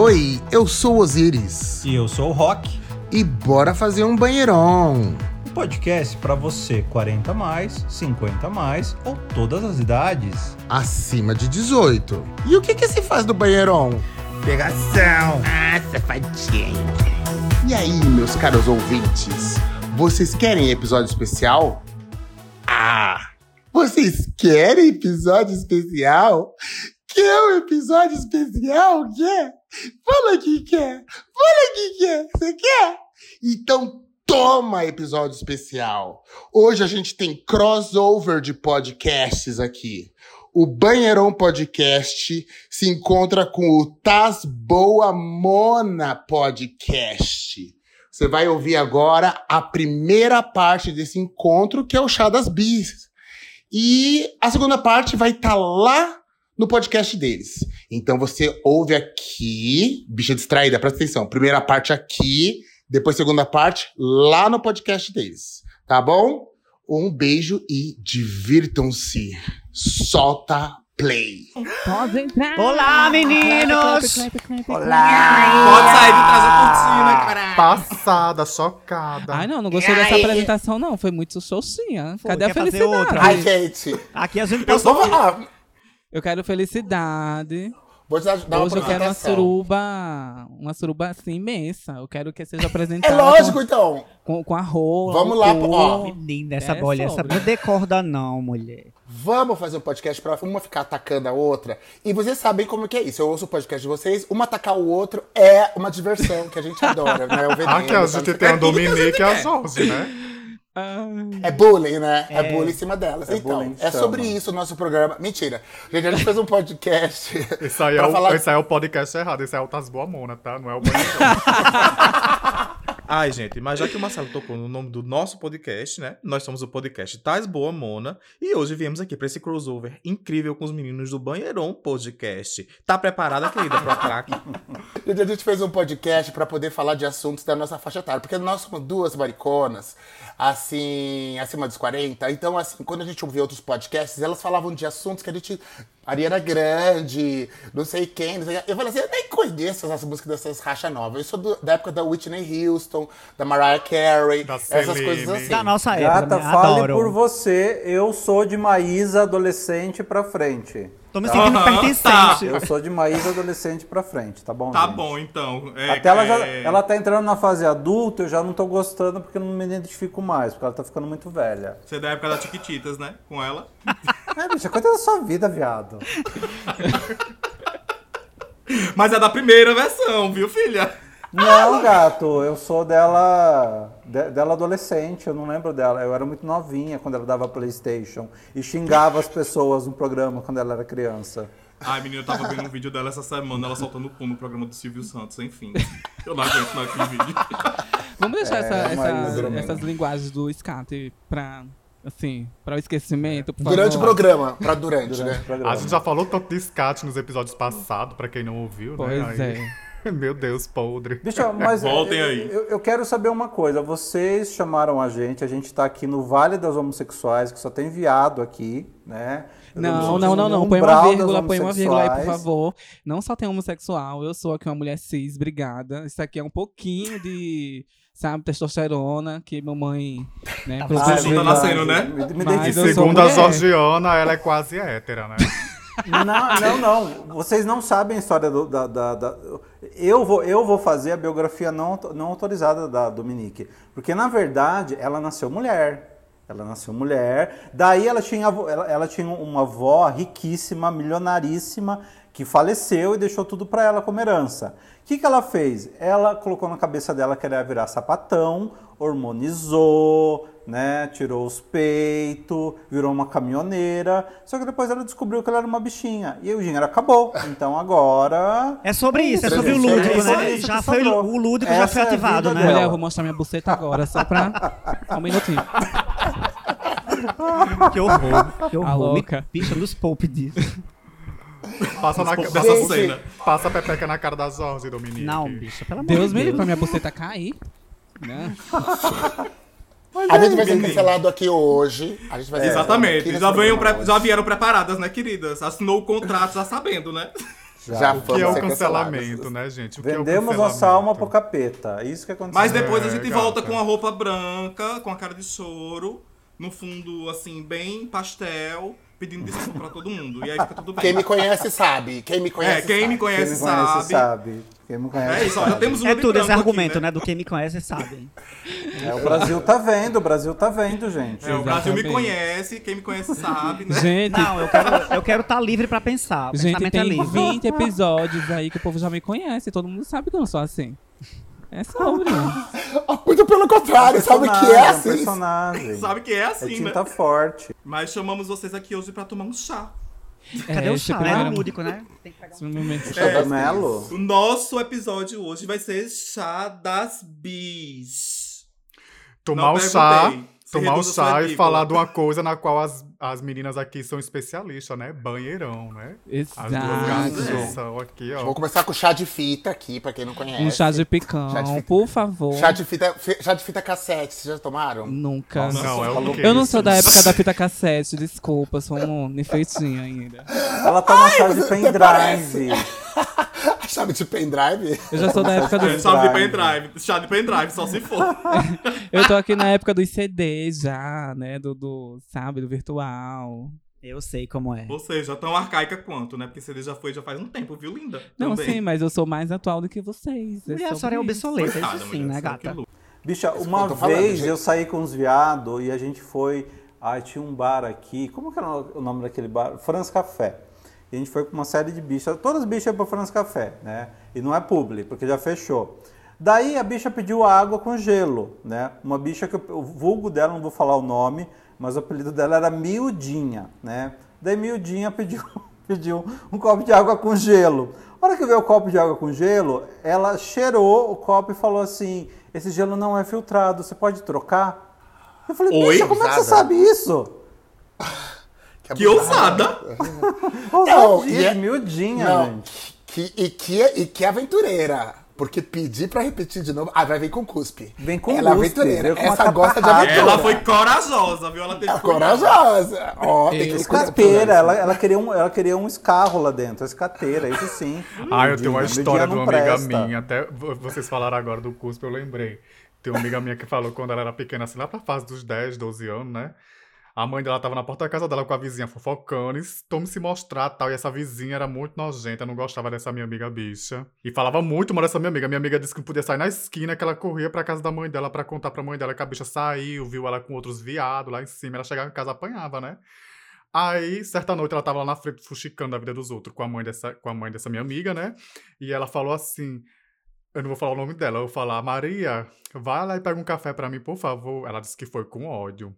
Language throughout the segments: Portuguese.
Oi, eu sou o Osiris. E eu sou o Rock. E bora fazer um banheirão. Um podcast para você 40 mais, 50 mais ou todas as idades. Acima de 18. E o que que se faz no banheirão? Pegação. Ah, safadinho. E aí, meus caros ouvintes? Vocês querem episódio especial? Ah! Vocês querem episódio especial? Quer um episódio especial? Quer? Fala que quer! Fala que quer! Você quer? Então toma episódio especial! Hoje a gente tem crossover de podcasts aqui. O Banheirão Podcast se encontra com o Taz Boa Mona Podcast. Você vai ouvir agora a primeira parte desse encontro, que é o Chá das Bis. E a segunda parte vai estar lá no podcast deles. Então você ouve aqui, bicha distraída, presta atenção. Primeira parte aqui, depois segunda parte lá no podcast deles. Tá bom? Um beijo e divirtam-se. Solta play. Pode entrar. Olá, meninos! Olá! Pode sair de trás da cortina, caralho. Passada, chocada. Ai, não, não gostei dessa apresentação, não. Foi muito xoxinha. Foi, Cadê a quer fazer felicidade? outra? Ai, gente. Aqui a gente Eu pode. sou. Ah, Eu quero felicidade. vou te dar, uma Hoje eu quero uma suruba, uma suruba assim imensa. Eu quero que seja É apresentada lógico, então. com, com, a rola. Vamos lá, ó. Menina, essa É bolha, essa sobre. não decorda não, mulher. Vamos fazer um podcast pra uma ficar atacando a outra. E vocês sabem como que é isso. Eu ouço o podcast de vocês, uma atacar o outro é uma diversão que a gente adora, né? O veneno, Aqui a sabe? gente tem a Dominique e a Jorge, né? É bullying, né? É, É. bullying em cima delas. É então, bullying, é chama. sobre isso o nosso programa. Mentira. Gente, a gente fez um podcast. Esse aí, é o, falar... aí é o podcast errado. Esse aí é o Tas Boa Mona, tá? Não é o banheiro. Ai, gente, mas já que o Marcelo tocou no nome do nosso podcast, né? Nós somos o podcast Tais Boa Mona. E hoje viemos aqui pra esse crossover incrível com os meninos do Banheirão Podcast. Tá preparada, querida, ataque? Gente, a gente fez um podcast pra poder falar de assuntos da nossa faixa etária. Porque nós somos duas mariconas, assim, acima dos 40. Então, assim, quando a gente ouvia outros podcasts, elas falavam de assuntos que a gente. Ariana Grande, não sei quem. Não sei... Eu falei assim, eu nem conheço essas músicas dessas racha novas. Eu sou do- da época da Whitney Houston, da Mariah Carey, Da essas Celine. coisas assim. Da nossa época, Gata, né? fale Adoro. por você. Eu sou de Maísa adolescente pra frente. Tô me sentindo Aham, pertencente. Eu sou de Maísa adolescente pra frente, tá bom? Tá gente? bom, então. É, Até ela, já, é, ela tá entrando na fase adulta, eu já não tô gostando porque eu não me identifico mais, porque ela tá ficando muito velha. Você é da época da Tiquititas, né? Com ela. É, bicha, cuida da sua vida, viado. Mas é da primeira versão, viu, filha? Não, gato, eu sou dela, de- dela adolescente, eu não lembro dela. Eu era muito novinha quando ela dava Playstation e xingava as pessoas no programa quando ela era criança. Ai, menina, eu tava vendo um vídeo dela essa semana, ela soltando pum no programa do Silvio Santos, enfim. Eu não aguento mais aquele vídeo. Vamos deixar essa- É, mas essas, linguagens do scat pra, assim, para o esquecimento. por Durante o programa, pra durante, Durante né? programa. A gente já falou tanto de scat nos episódios passados, pra quem não ouviu, Pois né? é. Meu Deus, podre. Bicho, mas Voltem eu, aí. Eu, eu quero saber uma coisa. Vocês chamaram a gente, a gente tá aqui no Vale das Homossexuais, que só tem viado aqui, né? Não, não, não, não. Põe uma vírgula, põe uma vírgula aí, por favor. Não só tem homossexual, eu sou aqui uma mulher cis, obrigada. Isso aqui é um pouquinho de, sabe, testosterona que mamãe, né, Ah. Suzu tá nascendo, né? Me, me Mas dedico. eu sou Segundo a mulher. Georgiana, ela é quase hétera, né? Não, não, não. Vocês não sabem a história do, da, da- da- Eu, vou, eu vou fazer a biografia não, não autorizada da Dominique. Porque, na verdade, ela nasceu mulher. Ela nasceu mulher. Daí ela tinha, ela, ela tinha uma avó riquíssima, milionaríssima, que faleceu e deixou tudo para ela como herança. O que, que ela fez? Ela colocou na cabeça dela que ela ia virar sapatão, hormonizou, né? Tirou os peitos, virou uma caminhoneira. Só que depois ela descobriu que ela era uma bichinha. E aí o dinheiro acabou. Então agora. É sobre isso, é isso, sobre o gente, lúdico, é né? Já foi, o lúdico já Essa foi é a ativado, vida né? dela. Mulher, eu vou mostrar minha buceta agora, só pra. Um minutinho. Que horror, que A horror. Me- louca. Bicha dos poupe disso. Passa, na, Dessa dessa, cena. passa a pepeca na cara da Jorge, Dominique. Não, bicha, pelo amor Deus de me livre Deus. pra minha buceta cair. Né? A gente vai ser Menino. cancelado aqui hoje. A gente vai ser Exatamente. Já, venham pre- hoje. já vieram preparadas, né, queridas? Assinou o contrato já sabendo, né? Já O que Vamos é o ser cancelamento, né, gente? O que é o Vendemos nossa cancelamento? alma pro capeta. Isso que aconteceu. Mas depois a É, gente gata. volta com a roupa branca, com a cara de choro, no fundo, assim, bem pastel, pedindo desculpa pra todo mundo. E aí fica tudo bem. Quem me conhece sabe. Quem me conhece É, quem sabe. me Quem conhece, me conhece sabe. sabe. Quem me conhece É isso, ó, já temos um É tudo esse branco aqui, argumento, né? Do quem me conhece sabe. É, o Brasil tá vendo, o Brasil tá vendo, gente. É, o Brasil me conhece, quem me conhece sabe, né? Gente, Não, eu quero eu quero estar livre pra pensar. O gente é tem livre. 20 episódios aí que o povo já me conhece. Todo mundo sabe que eu não sou assim. É sobre. Muito pelo contrário, sabe que é um assim? personagem. Sabe que é É assim, né? tinta forte. Mas chamamos vocês aqui hoje pra tomar um chá. Cadê É, o chá? É primeiro- no lúdico, né? Tem que pegar esse momento. Chá do Melo? O nosso episódio hoje vai ser chá das bis. Tomar Não o chá, perguntei. Tomar o chá e falar de uma coisa na qual as, as meninas aqui são especialistas, né? Banheirão, né? As duas Exato. gatas são aqui, ó. Vou começar com chá de fita aqui, pra quem não conhece. Um chá de picão, Chá de fita. por favor. Chá de fita, fi- chá de fita cassete, vocês já tomaram? Nunca. Não, é o quê? Eu não sou da época da fita cassete, desculpa, sou um nefeitinho ainda. Ela toma chá de pendrive. Chave de pendrive? Eu já sou da época É, do. chá de Pendrive. Chá de pendrive, só se for. Eu tô aqui na época dos CDs já, né? Do, do sabe, do virtual. Eu sei como é. Ou seja, tão arcaica quanto, né? Porque CD já foi já faz um tempo, viu, linda? Não, Também. sim, mas eu sou mais atual do que vocês. é Mulher, a senhora é isso. obsoleta, Coitada, isso sim, né, que gata? Bicha, que uma eu falando, vez gente. eu saí com uns viados e a gente foi. Ai, tinha um bar aqui. Como que era o nome daquele bar? Franz Café. E a gente foi com uma série de bichas. Todas as bichas iam pro Franz Café, né? E não é publi, porque já fechou. Daí a bicha pediu água com gelo, né? Uma bicha que eu- o vulgo dela, não vou falar o nome, mas o apelido dela era Miudinha, né? Daí Miudinha pediu, pediu um copo de água com gelo. A hora que veio o copo de água com gelo, ela cheirou o copo e falou assim: Esse gelo não é filtrado, você pode trocar? Eu falei, Oi? bicha, como é que você sabe isso? Que ousada! Não, e Ousadia, é- miudinha, Não, gente. que, e, que, e que aventureira. Porque pedir pra repetir de novo. Ah, vai vir com cuspe. Vem com Ela é cuspe, aventureira. veio com uma Essa gosta de aventura. Ela foi corajosa, viu? Ela teve É corajosa. Ó, tem que escolher Escateira, ela, ela, queria um, ela queria um escarro lá dentro, escateira, isso sim. Ah, eu tenho uma história de uma amiga presta. minha. Até vo- vocês falaram agora do cuspe, eu lembrei. Tem uma amiga minha que falou quando ela era pequena, assim, lá pra fase dos 10, 12 anos, né? A mãe dela tava na porta da casa dela com a vizinha fofocando, e tome se mostrar tal. E essa vizinha era muito nojenta, não gostava dessa minha amiga bicha. E falava muito mal dessa minha amiga. Minha amiga disse que não podia sair na esquina, que ela corria pra casa da mãe dela pra contar pra mãe dela que a bicha saiu, viu ela com outros viados lá em cima. Ela chegava em casa apanhava, né? Aí, certa noite, ela tava lá na frente fuxicando a vida dos outros com a mãe dessa, com a mãe dessa minha amiga, né? E ela falou assim: Eu não vou falar o nome dela, eu vou falar, Maria, vai lá e pega um café pra mim, por favor. Ela disse que foi com ódio.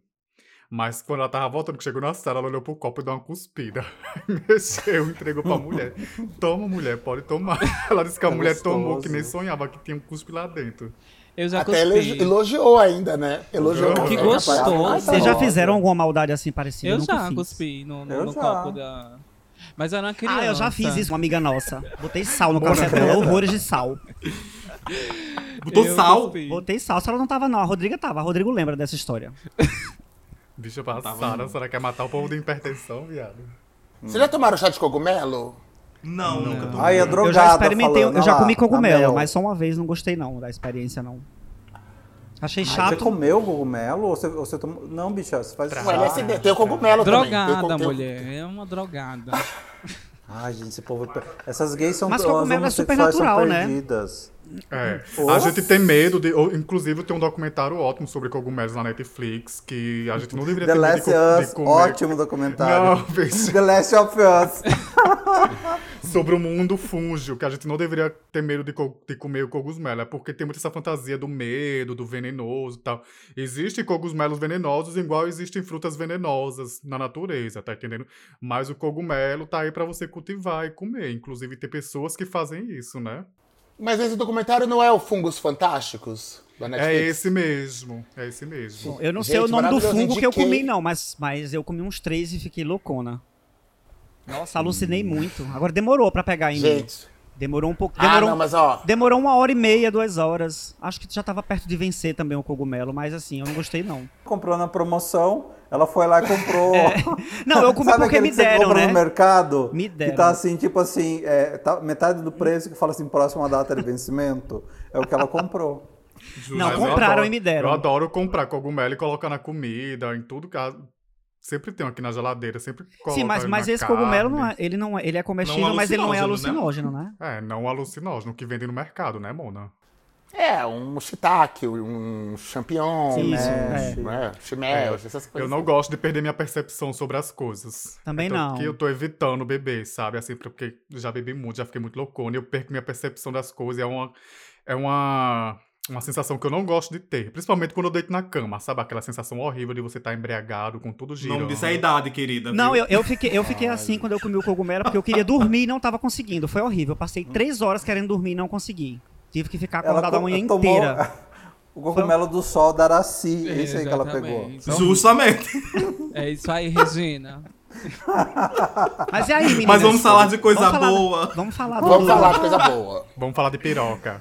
Mas quando ela tava voltando, que chegou na sala, ela olhou pro copo e deu uma cuspida. Mexeu, entregou pra mulher. Toma, mulher, pode tomar. Ela disse que a É mulher gostoso. tomou, que nem sonhava que tinha um cuspe lá dentro. Eu já Até elogiou ainda, né? Elogiou. Que gostoso. Vocês já fizeram alguma maldade assim parecida? Eu nunca já fiz. cuspi no, no, Eu no já. copo da. Mas eu era uma criança. Ah, eu já fiz isso, uma amiga nossa. Botei sal no café dela, horrores de sal. Botou Eu sal. cuspi. Botei sal, só ela não tava não, a Rodriga tava. A Rodrigo lembra dessa história. Bicha passada, será que quer matar o povo de hipertensão, viado? Vocês já tomaram chá de cogumelo? Não, nunca tomei. Ai, é Eu drogada já experimentei, falando, eu já comi cogumelo, mas só uma vez não gostei não da experiência não. Achei Você chato. comeu cogumelo? Ou você, ou você tomou... Não, bicha, você faz O chá. LSD, tem o cogumelo também. Drogada, tem o- mulher. É uma drogada. Ai, gente, esse povo... Essas gays são Mas as cogumelo é são supernatural, né? perdidas. É. A gente tem medo de. ou, Inclusive, tem um documentário ótimo sobre cogumelos na Netflix que a gente não deveria The ter medo Last de, co- of Us, de comer. ótimo documentário. Não. The Last of Us. Sobre o mundo fúngio, que a gente não deveria ter medo de, co- de comer o cogumelo. É porque tem muita essa fantasia do medo, do venenoso e tal. Existem cogumelos venenosos, igual existem frutas venenosas na natureza, tá entendendo? Mas o cogumelo tá aí pra você cultivar e comer. Inclusive, tem pessoas que fazem isso, né? Mas esse documentário não é o Fungos Fantásticos? Da É esse mesmo. É esse mesmo. Eu não Gente, sei o nome do fungo que eu comi não, mas, mas eu comi uns três e fiquei loucona. Nossa, alucinei muito. Agora demorou pra pegar em mim. Demorou um pouco. Ah, Demorou, não, mas ó. demorou uma hora e meia, duas horas. Acho que já tava perto de vencer também o cogumelo, mas assim, eu não gostei não. Comprou na promoção, ela foi lá e comprou. Não, eu comi Sabe porque me que você deram, compra né? no mercado? Me Que deram. tá assim, tipo assim, é, tá metade do preço que fala assim, próxima data de vencimento. É o que ela comprou. Não, Mas eu compraram adoro- e me deram. Eu adoro comprar cogumelo e colocar na comida, em tudo que. Sempre tem aqui na geladeira, sempre coloca Sim, mas, mas na esse cogumelo não carne. é, ele não é, ele é comestível, Não mas ele não é alucinógeno, alucinógeno, né? É, não alucinógeno, que vendem no mercado, né, Mona? É, um shiitake, um champignon, Sim, um, isso, é. né, shimeji, essas coisas. Eu não gosto de perder minha percepção sobre as coisas. Também Tanto não. que eu tô evitando beber, sabe? Assim, porque já bebi muito, já fiquei muito loucona. E eu perco minha percepção das coisas. É uma, é uma, uma sensação que eu não gosto de ter. Principalmente quando eu deito na cama, sabe? Aquela sensação horrível de você estar embriagado com tudo girando. Não disse a idade, querida. Não, viu? eu, eu fiquei, eu fiquei assim quando eu comi o cogumelo, porque eu queria dormir e não tava conseguindo. Foi horrível. Eu passei três horas querendo dormir e não consegui. Tive que ficar acordado a manhã tomou inteira. O cogumelo do sol da Araci, esse aí que ela pegou. Exatamente. Justamente. É isso aí, Regina. Mas e aí, meninas? Mas vamos falar de coisa Vamos falar- boa. Vamos falar do... Vamos falar de coisa boa. Vamos falar de piroca.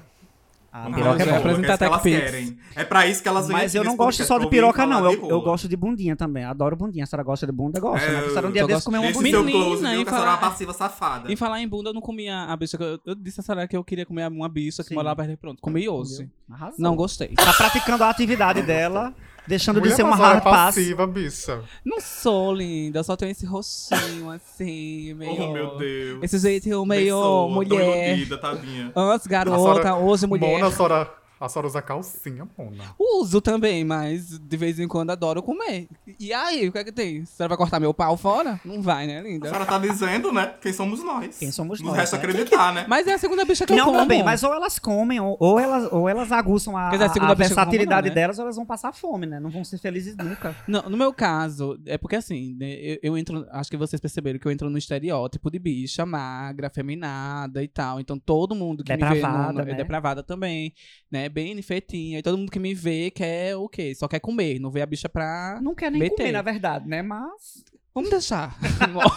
Ah, Vamos piroca falar é de bom. apresentar é isso que elas querem. É pra isso que elas vêm Mas eu não gosto só de piroca, falar não. Eu, eu gosto de bundinha também. Adoro bundinha. A senhora gosta de bunda? Gosta, né? É, Porque a senhora um dia eu desses comer uma bundinha. Menina, e a é uma falar- passiva safada. Em falar em bunda, eu não comia a bicha. Eu, eu disse a senhora que eu queria comer uma bicha que morava perto. Pronto, comi. Arrasou. Não gostei. Tá praticando a atividade dela, deixando de Mulher, ser uma é pass. passiva, bicha. Não sou linda, eu só tenho esse rostinho assim, meio. Oh, meu Deus. Esse jeitinho meio tão mulher. iludida, tadinha. Antes garota, hoje mulher. Mona, a senhora, a senhora usa calcinha, Mona. Uso também, mas de vez em quando adoro comer. E aí, o que é que tem? Você vai cortar meu pau fora? Não vai, né, A linda? senhora tá dizendo, né? Quem somos nós. Quem somos nós, resta né? acreditar, né? Mas é a segunda bicha que eu Não, como. também, mas ou elas comem, ou, ou elas, ou elas aguçam a, dizer, a a- segunda a eu versatilidade não, né? delas, ou elas vão passar fome, né? Não vão ser felizes nunca. Não, no meu caso, é porque assim, né, eu, eu entro. Acho que vocês perceberam que eu entro no estereótipo de bicha magra, feminada e tal. Então todo mundo que me vê. Depravada, No, no, né? É depravada também, né? Bem feitinha. E todo mundo que me vê quer o quê? Só quer comer, não vê a bicha pra. Não quer nem Meter. comer, na verdade, né? Mas. Vamos deixar.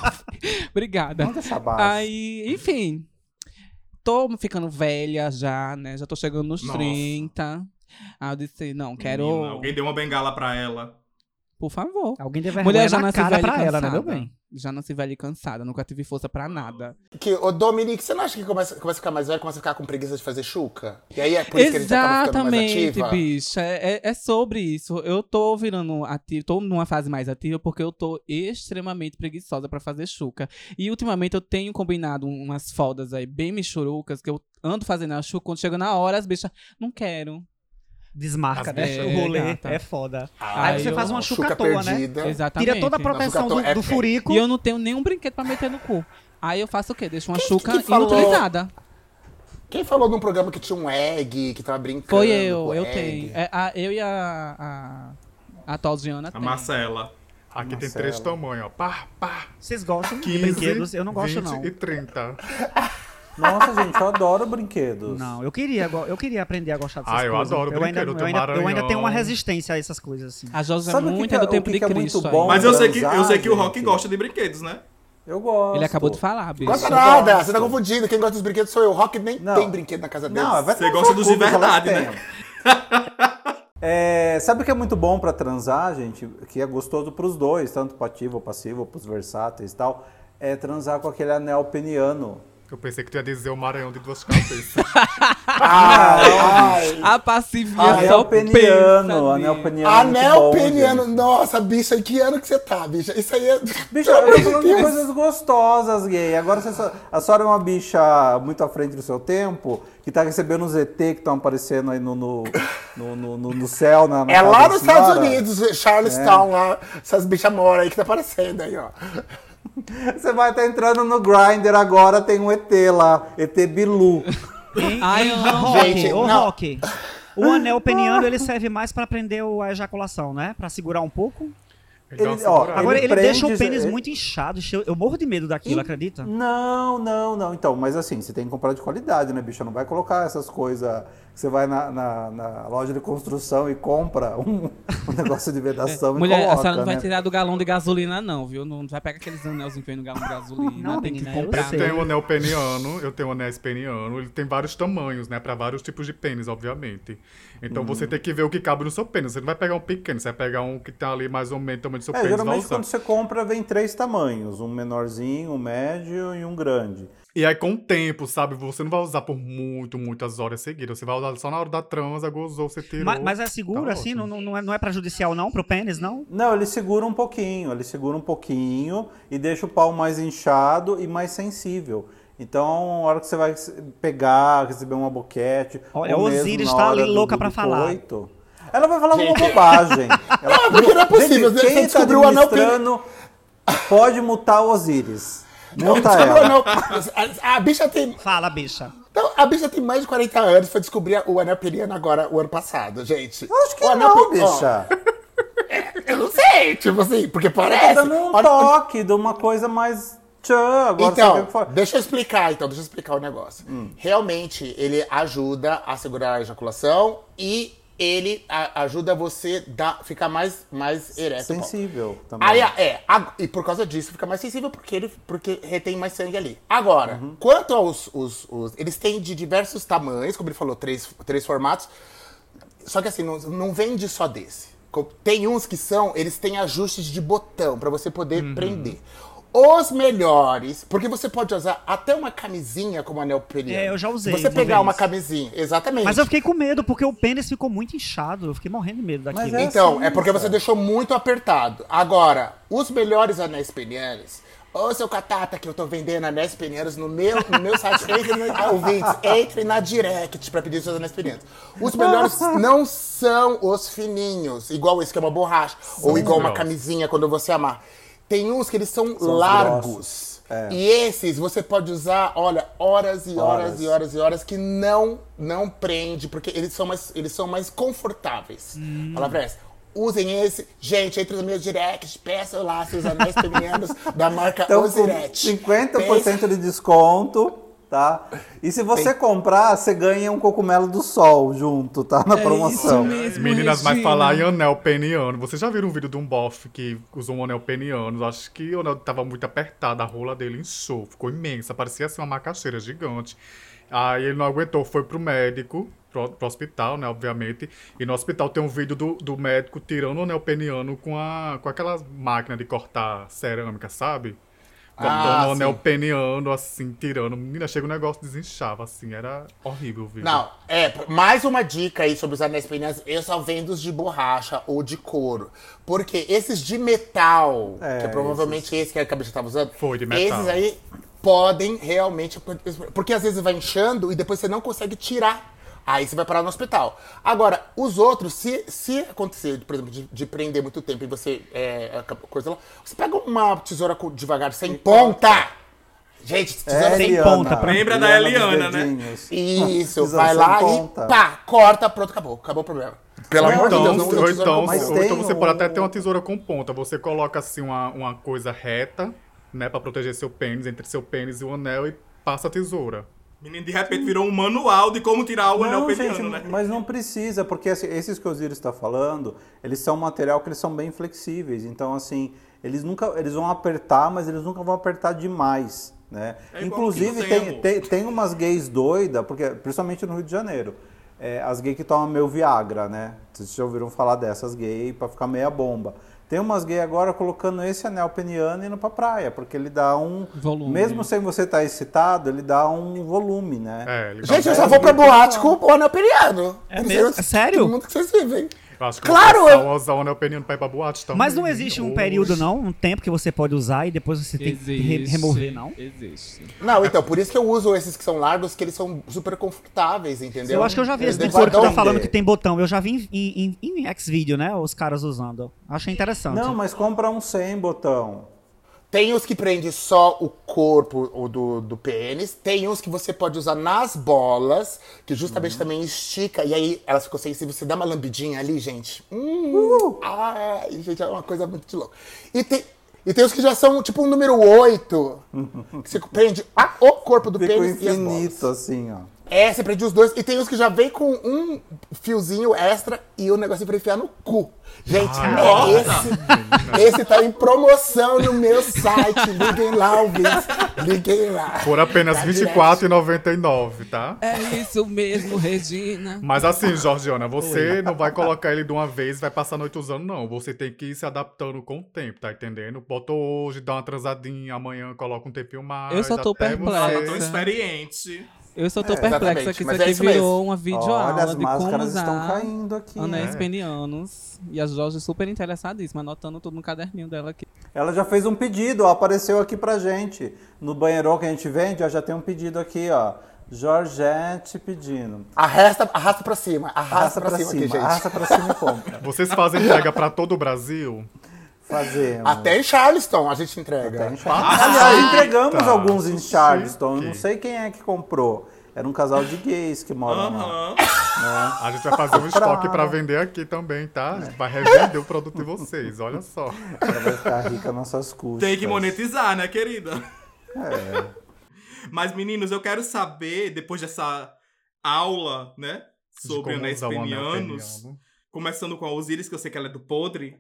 Obrigada. Vamos deixar baixo. Aí, enfim. Tô ficando velha já, né? Já tô chegando nos Nossa. 30. Aí eu disse, não, quero. Menina, alguém deu uma bengala pra ela. Por favor. Alguém deve Mulher já na nasce cara velha pra cansada. ela, né, meu bem? Já nasci velha e cansada, nunca tive força pra nada. Que, ô, Dominique, você não acha que começa, começa a ficar mais velho, começa a ficar com preguiça de fazer chuca? E aí é por isso que a gente acaba ficando mais Exatamente, ativa? bicha. É, é- é sobre isso. Eu tô virando ativo, tô numa fase mais ativa porque eu tô extremamente preguiçosa pra fazer chuca. E ultimamente eu tenho combinado umas fodas aí bem michurucas que eu ando fazendo a chuca, quando chega na hora as bichas, não quero. Desmarca, As né? o rolê gata. é foda. Ah, Aí você eu- faz uma chuca, chuca à toa, né? Exatamente. Tira toda a proteção do, chuca do é- furico. E eu não tenho nenhum brinquedo pra meter no cu. Aí eu faço o quê? Deixo uma Quem chuca que falou? inutilizada. Quem falou num programa que tinha um egg, que tava brincando? Foi com eu, eu egg? tenho. É, a- eu e a, a, a Tolziana A tem. Marcela. Aqui tem Marcela. três tamanhos, ó. Pá, pá. Vocês gostam de 15, brinquedos? Eu não gosto, 20 não. e 30. Nossa, gente, eu adoro brinquedos. Não, eu queria, eu queria aprender a gostar dessas Ah, eu coisas. adoro eu ainda, eu, ainda, eu ainda tenho uma resistência a essas coisas, assim. A Josi é muito que é- do tempo que de que é muito Cristo. bom? Mas eu sei que, eu sei que o Rock gosta de brinquedos, né? Eu gosto. Ele acabou de falar, bicho. Gosta nada, gosto. você tá confundindo. Quem gosta dos brinquedos sou eu. O Rock nem Não. tem brinquedo na casa dele. Não, vai Você gosta dos de verdade, né? É, sabe o que é muito bom pra transar, gente? Que é gostoso pros dois, tanto pro ativo ou passivo, pros versáteis e tal. É transar com aquele anel peniano. Eu pensei que tu ia dizer o Maranhão de duas cabeças. Ai, A passivinha Ah, só Anel peniano, pensa anel peniano. é Anel peniano. Nossa, bicha, que ano que você tá, bicha? Isso aí é. Bicha, eu tô falando de coisas gostosas, gay. Agora você só- a senhora é uma bicha muito à frente do seu tempo, que tá recebendo os ET que estão aparecendo aí no, no, no, no- no- no céu, na, na É lá nos. Estados Unidos, Charlestown, lá. Essas bichas moram aí que tá aparecendo aí, ó. Você vai estar entrando no Grindr agora, tem um ET lá, ET Bilu. Ai. Rock, Gente, ô não. Rock. O anel peniano, ele serve mais pra prender o- a ejaculação, né? Pra segurar um pouco. Ele Ele, ó. Agora, ele, deixa o prende- pênis ele- muito inchado. Eu, morro de medo daquilo, Ih, acredita? Não, não, não. Então, mas assim, você tem que comprar de qualidade, né, bicho? Não vai colocar essas coisas. que Você vai na, na- na loja de construção e compra um, um negócio de vedação e Mulher, a coloca, senhora não vai né? tirar do galão de gasolina, não, viu? Não vai pegar aqueles anelzinhos que vem no galão de gasolina. Não, tem que eu comprar. Eu tenho o anel peniano, eu tenho o anel peniano, ele tem vários tamanhos, né? Pra vários tipos de pênis, obviamente. Então Uhum. você tem que ver o que cabe no seu pênis. Você não vai pegar um pequeno, você vai pegar um que tá ali mais ou menos o tamanho do seu É, pênis. geralmente quando você compra, vem três tamanhos: um menorzinho, um médio e um grande. E aí, com o tempo, sabe? Você não vai usar por muito, muitas horas seguidas. Você vai usar só na hora da transa, gozou, você tirou. Mas, mas é seguro, Tá assim? Não, não, é, não é prejudicial, não? Pro pênis, não? Não, ele segura um pouquinho, ele segura um pouquinho e deixa o pau mais inchado e mais sensível. Então, a hora que você vai pegar, receber uma boquete. Olha, ou a mesmo Osiris tá hora ali louca pra falar. coito, ela vai falar uma bobagem. Ela, Não, porque não é possível, Gente, quem tá descobriu o administrando pode mutar o Osiris. Não, Muta descobriu o ela. anel- a, a bicha tem. Fala, bicha. Então, a bicha tem mais de 40 anos, foi descobrir o anel peniano agora, o ano passado, gente. Eu acho que o anel não, pe- bicha. eu não sei, tipo assim, porque Tá parece. dando um Olha- toque de uma coisa mais você Então, deixa eu explicar, então, deixa eu explicar o negócio. Hum. Realmente, ele ajuda a segurar a ejaculação e ele a- ajuda você a ficar mais, mais ereto. Sensível também. Aí, é, a- e por causa disso fica mais sensível porque ele porque retém mais sangue ali. Agora, Uhum. quanto aos os, os- Eles têm de diversos tamanhos, como ele falou, três, três formatos. Só que assim, não, não vende só desse. Tem uns que são, eles têm ajustes de botão pra você poder Uhum. prender. Os melhores, porque você pode usar até uma camisinha como anel peniano. É, eu já usei Se você uma pegar vez. uma camisinha, exatamente. Mas eu fiquei com medo, porque o pênis ficou muito inchado. Eu fiquei morrendo de medo daquilo. Mas é Então, assim, é porque cara. você deixou muito apertado. Agora, os melhores anéis penianos. Ô, seu Catata, que eu tô vendendo anéis penianos no meu, no meu site. Entre no, ouvintes, entre na direct pra pedir seus anéis penianos. Os melhores não são os fininhos, igual esse que é uma borracha. ou igual uma grossos. camisinha quando você amar. Tem uns que eles são, São os largos. é. E esses você pode usar, olha, horas e horas, Horas. e horas e horas que não não prende, porque eles são mais, eles são mais confortáveis. Hum. A palavra é essa. Usem esse. Gente, entre nos meus directs, peçam lá seus anéis femininos da marca Então, Osiret. 50% de desconto, tá? E se você comprar, você ganha um cogumelo do sol junto, tá? Na É promoção. isso mesmo, Meninas, mas Regina. falar em anel peniano. Vocês já viram um vídeo de um bofe que usou um anel peniano? Acho que o anel tava muito apertado, a rola dele inchou, ficou imensa, parecia assim uma macaxeira gigante. Aí ele não aguentou, foi pro médico, pro, pro hospital, né, obviamente. E no hospital tem um vídeo do, do médico tirando o anel peniano com, a, com aquela máquina de cortar cerâmica, sabe? Cortando Ah, o anel sim. peniano, assim, tirando. Menina, chega o negócio, desinchava, assim, era horrível vídeo. Não, é, mais uma dica aí sobre os anéis penianos, eu só vendo os de borracha ou de couro. Porque esses de metal, É, que é provavelmente esse que a cabeça estava usando, Foi, de metal. esses aí podem realmente. Porque às vezes vai inchando e depois você não consegue tirar. Aí você vai parar no hospital. Agora, os outros, se, se acontecer, por exemplo, de, de prender muito tempo e você. É, coisa lá, você pega uma tesoura com- devagar, sem ponta! Gente, tesoura É, sem Eliana. ponta Lembra da dos Eliana, né? isso, vai lá ponta. e pá, corta, pronto, acabou. Acabou o problema. Pelo amor de então, Deus, ou então, ou então você um- pode até ter uma tesoura com ponta. Você coloca assim uma, uma coisa reta, né, Pra proteger seu pênis, entre seu pênis e o anel e passa a tesoura. Menino, de repente virou um manual de como tirar o anel peniano, gente, né? mas não precisa, porque esses que o Osiris está falando, eles são um material que eles são bem flexíveis. Então, assim, eles nunca, eles vão apertar, mas eles nunca vão apertar demais, né? É Inclusive, tem tem, tem umas gays doidas, porque, principalmente no Rio de Janeiro, é, as gays que tomam meu Viagra, né? Vocês já ouviram falar dessas gays para ficar meia bomba. Tem umas gays agora colocando esse anel peniano e indo pra praia, porque ele dá um. Volume. Mesmo sem você estar excitado, ele dá um volume, né? É, Gente, eu só vou pra boate com o anel peniano. É mesmo? É sério? Todo mundo que vocês vivem. Acho que Claro, o pessoal eu- usa o anel peniano pra ir pra boate também. Mas não existe um Oxe. período, não? Um tempo que você pode usar e depois você tem que re- Existe, remover, não? Existe. Não, então, por isso que eu uso esses que são largos, que eles são super confortáveis, entendeu? Eu acho que eu já vi Eles esse couro que tá falando que tem botão. Eu já vi em, em, em X-Video, né? Os caras usando. Achei interessante. Não, mas compra um sem botão. Tem os que prende só o corpo o do, do pênis. Tem uns que você pode usar nas bolas, que justamente também estica. E aí elas ficam sensíveis. Você dá uma lambidinha ali, gente. Hum, Ai, gente, é uma coisa muito de louco. E tem, e tem os que já são tipo um número 8. que você prende a- o corpo do Fica pênis e infinito, assim, ó. É, você prende os dois. E tem uns que já vem com um fiozinho extra e o negocinho pra enfiar no cu. Gente, Ah, é esse, esse tá em promoção no meu site. Liguem lá, ouvintes. Liguem lá. Por apenas Tá R$ 24,99, tá? É isso mesmo, Regina. Mas assim, Georgiana, você não vai colocar ele de uma vez e vai passar a noite usando, não. Você tem que ir se adaptando com o tempo, tá entendendo? Botou hoje, dá uma transadinha, amanhã coloca um tempinho mais. Eu só tô perplexa. Ela você- tá tão experiente. Eu só tô É, perplexa que isso mas é aqui isso mesmo. virou uma videoaula Olha, as de como usar caindo aqui. anéis né? penianos. E a Jorge super interessadíssima, anotando tudo no caderninho dela aqui. Ela já fez um pedido, ó, apareceu aqui pra gente. No banheirão que a gente vende, ó, já tem um pedido aqui, ó. Georgette pedindo. Arrasta, arrasta pra cima. Arrasta, pra, cima, aqui, gente. arrasta pra cima e compra. Vocês fazem entrega pra todo o Brasil? Fazemos. Até em Charleston a gente entrega. Até em Charleston. Aliás, entregamos Tá. alguns em Charleston. Eu não sei quem é que comprou. Era um casal de gays que moram lá. Aham. A gente vai fazer um estoque pra vender aqui também, tá? A gente vai revender o produto de vocês, olha só. Ela vai ficar rica nas nossas custas. Tem que monetizar, né, querida? É. Mas, meninos, eu quero saber, depois dessa aula, né? Sobre anéis penianos, peniano. começando com a Osiris, que eu sei que ela é do podre,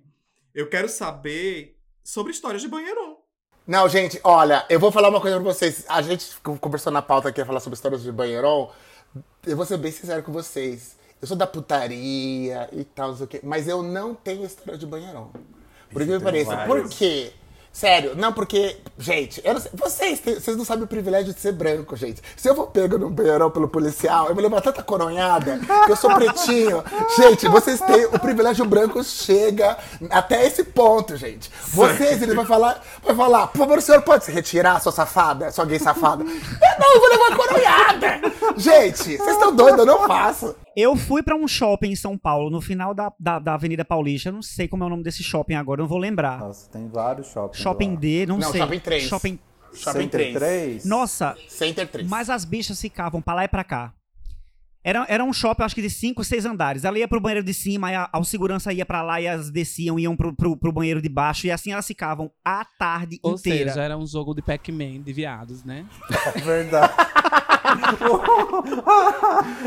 eu quero saber sobre histórias de banheirão. Não, gente, olha, eu vou falar uma coisa pra vocês. A gente conversou na pauta aqui, ia falar sobre histórias de banheirão. Eu vou ser bem sincero com vocês. Eu sou da putaria e tal, não sei o quê, mas eu não tenho história de banheirão. Por que me pareça. Por quê? Sério, não, porque, gente, eu não sei- vocês, vocês não sabem o privilégio de ser branco, gente. Se eu for pego num banheirão pelo policial, eu vou levar tanta coronhada que eu sou pretinho. gente, vocês têm o privilégio branco chega até esse ponto, gente. Vocês, ele vai falar, vai falar, por favor, o senhor pode se retirar, sua safada, sua gay safada. Eu não, eu vou levar coronhada. Gente, vocês estão doidos, eu não faço. Eu fui pra um shopping em São Paulo, no final da, da, da Avenida Paulista. Eu não sei como é o nome desse shopping agora, não vou lembrar. Nossa, tem vários shoppings. Shopping lá. D, não, Não, sei. Shopping 3. Shopping. Shopping Center 3. 3? Nossa, Center 3. mas as bichas ficavam pra lá e pra cá. Era, era um shopping, acho que de cinco, seis andares. Ela ia pro banheiro de cima, aí a, a segurança ia pra lá e elas desciam, iam pro, pro, pro banheiro de baixo. E assim elas ficavam a tarde Ou inteira. seja, era um jogo de Pac-Man de viados, né? É verdade.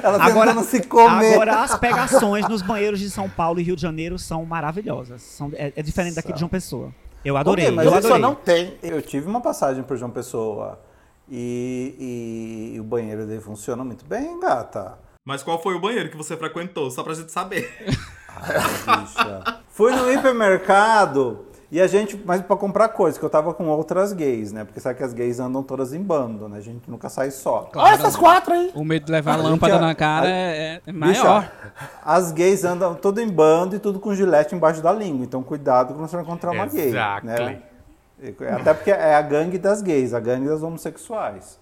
Ela Agora- tentando se comer. Agora, as pegações nos banheiros de São Paulo e Rio de Janeiro são maravilhosas. São, é, é diferente daqui de João Pessoa. Eu adorei, mas eu Eu só adorei. não tem. Eu tive uma passagem por João Pessoa e, e- e o banheiro dele funciona muito bem, gata. Mas qual foi o banheiro que você frequentou? Só pra gente saber. Bicha. Fui no hipermercado e a gente, mas pra comprar coisas, que eu tava com outras gays, né? Porque sabe que as gays andam todas em bando, né? A gente nunca sai só. Olha essas quatro aí. O medo de levar a A lâmpada é- na cara a- é, é maior. as gays andam tudo em bando e tudo com gilete embaixo da língua. Então cuidado quando você encontrar uma gay. Exactly. Né? Até porque é a gangue das gays, a gangue das homossexuais.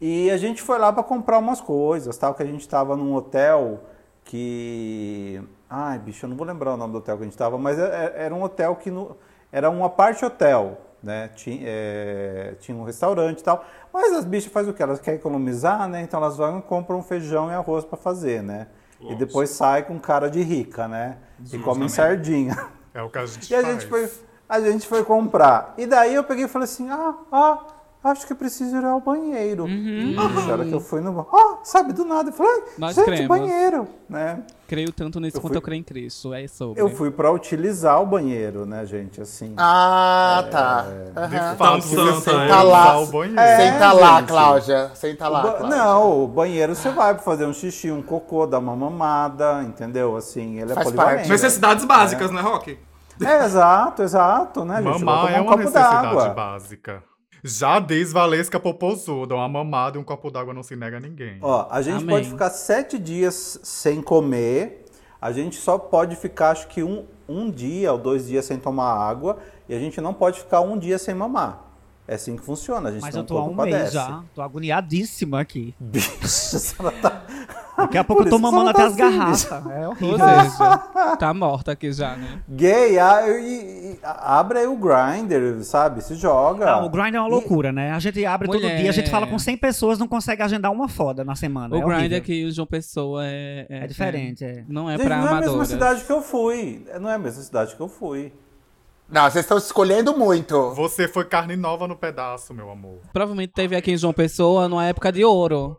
E a gente foi lá para comprar umas coisas, tal, que a gente tava num hotel que. Ai, bicho, eu não vou lembrar o nome do hotel que a gente tava, mas é- é- era um hotel que. No... Era uma parte hotel, né? Tinha, é, tinha um restaurante e tal. Mas as bichas fazem o quê? Elas querem economizar, né? Então elas vão e compram feijão e arroz para fazer, né? E depois sai com cara de rica, né? E comem sardinha. É o que a gente E a faz. gente foi, a gente foi comprar. E daí eu peguei e falei assim: ah, ah, acho que preciso ir ao banheiro. Uhum. Na hora que eu fui no banheiro. Ah, sabe, do nada. Eu falei, Nós gente, cremos. banheiro, né? Creio tanto nisso Eu quanto fui- eu creio em Cristo. É sobre. Eu fui pra utilizar o banheiro, né, gente, assim. Ah, tá. De Aham. fato, Tão você santa, senta é. Tá lá. o banheiro. É, Senta lá, gente. Cláudia. Senta lá, O ba- Cláudia. Não, o banheiro você vai pra fazer um xixi, um cocô, dar uma mamada, entendeu? Assim, ele é Faz polivalente. parte. Necessidades básicas, né, Rock? É, exato, exato, né, gente? Mamar é um uma copo necessidade básica. Já diz Valesca Popozuda, uma mamada e um copo d'água não se nega a ninguém. Ó, a gente Amém. pode ficar sete dias sem comer. A gente só pode ficar, acho que um, um dia ou dois dias sem tomar água. E a gente não pode ficar um dia sem mamar. É assim que funciona. A gente Mas não eu tô há um mês já. Tô agoniadíssima aqui. Bicho, ela tá... Daqui a pouco eu tô que mamando até não as tá assim, garrafas. É Ou horrível. seja, tá morta aqui já, né? Gay, ah, e- e- abre aí o Grindr, sabe? Se joga. Não, o grind é uma loucura, né? A gente abre todo dia, a gente fala com 100 pessoas, não consegue agendar uma foda na semana. O é grind horrível. aqui, o João Pessoa é... É diferente, é. Não é Gente, pra não é a mesma cidade que eu fui. Não é a mesma cidade que eu fui. Não, vocês estão escolhendo muito. Você foi carne nova no pedaço, meu amor. Provavelmente teve aqui em João Pessoa numa época de ouro.